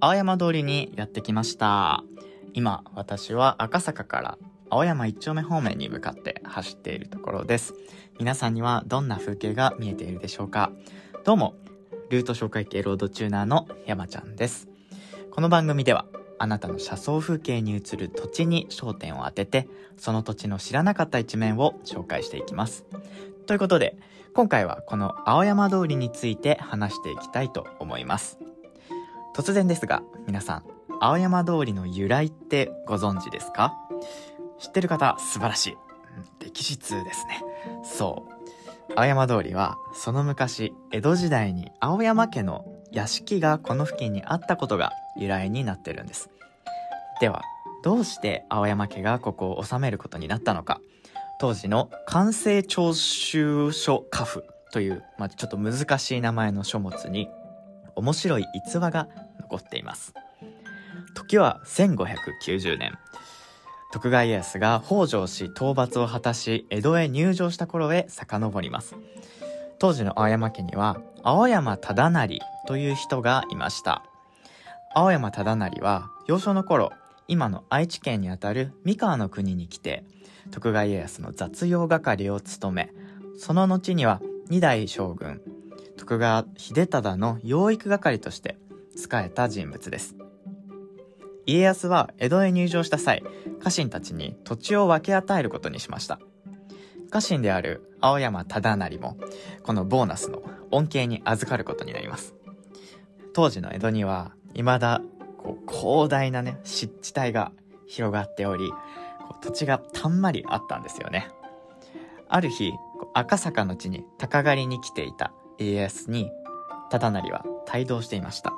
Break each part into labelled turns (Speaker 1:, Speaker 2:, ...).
Speaker 1: 青山通りにやってきました。今、私は赤坂から青山一丁目方面に向かって走っているところです。皆さんにはどんな風景が見えているでしょうかどうも、ルート紹介系ロードチューナーの山ちゃんです。この番組では、あなたの車窓風景に映る土地に焦点を当てて、その土地の知らなかった一面を紹介していきます。ということで、今回はこの青山通りについて話していきたいと思います。突然ですが、皆さん、青山通りの由来ってご存知ですか？知ってる方、素晴らしい。うん歴史通ですね。そう。青山通りは、その昔、江戸時代に青山家の屋敷がこの付近にあったことが由来になってるんです。では、どうして青山家がここを治めることになったのか？当時の完成徴収書家譜という、まあ、ちょっと難しい名前の書物に面白い逸話が残っています。時は1590年。徳川家康が北条氏討伐を果たし江戸へ入城した頃へ遡ります。当時の青山家には青山忠成という人がいました。青山忠成は幼少の頃、今の愛知県にあたる三河の国に来て、徳川家康の雑用係を務め、その後には二代将軍、徳川秀忠の養育係として仕えた人物です。家康は江戸へ入城した際、家臣たちに土地を分け与えることにしました。家臣である青山忠成も、このボーナスの恩恵に預かることになります。当時の江戸には、未だ、こう、広大なね、湿地帯が広がっており、土地がたんまりあったんですよね。ある日、赤坂の地に鷹狩りに来ていた家康に、忠成は帯同していました。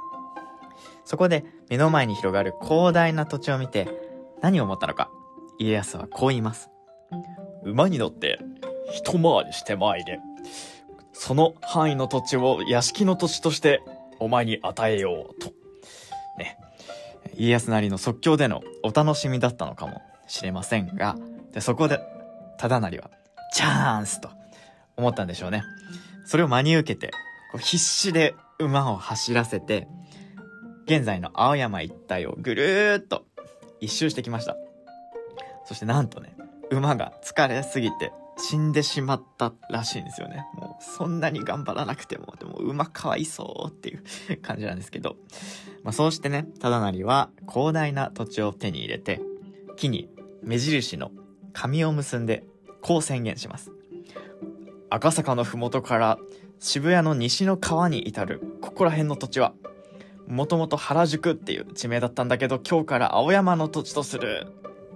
Speaker 1: そこで目の前に広がる広大な土地を見て何を思ったのか家康はこう言います。馬に乗って一回りして参れ。その範囲の土地を屋敷の土地としてお前に与えようと。ね。家康なりの即興でのお楽しみだったのかもしれませんが、でそこで忠成はチャンスと思ったんでしょうね。それを真に受けて、こう必死で馬を走らせて、現在の青山一帯をぐるーっと一周してきました。そしてなんとね、馬が疲れすぎて死んでしまったらしいんですよね。もうそんなに頑張らなくても、でも馬かわいそうっていう 感じなんですけど。まあそうしてね、忠成は広大な土地を手に入れて、木に目印の紙を結んで、こう宣言します。赤坂の麓から渋谷の西の川に至るここら辺の土地はもともと原宿っていう地名だったんだけど今日から青山の土地とする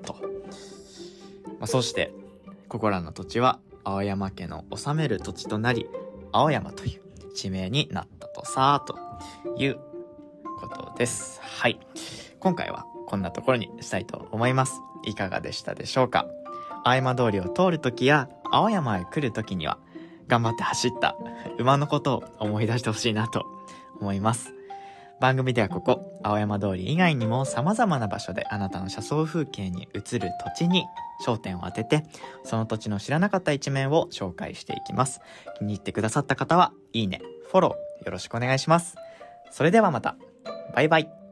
Speaker 1: と、まあ、そしてここらの土地は青山家の治める土地となり青山という地名になったとさあということです。はい。今回はこんなところにしたいと思います。いかがでしたでしょうか？青山通りを通るときや青山へ来るときには頑張って走った馬のことを思い出してほしいなと思います番組ではここ、青山通り以外にも様々な場所であなたの車窓風景に映る土地に焦点を当てて、その土地の知らなかった一面を紹介していきます。気に入ってくださった方は、いいね、フォローよろしくお願いします。それではまた。バイバイ。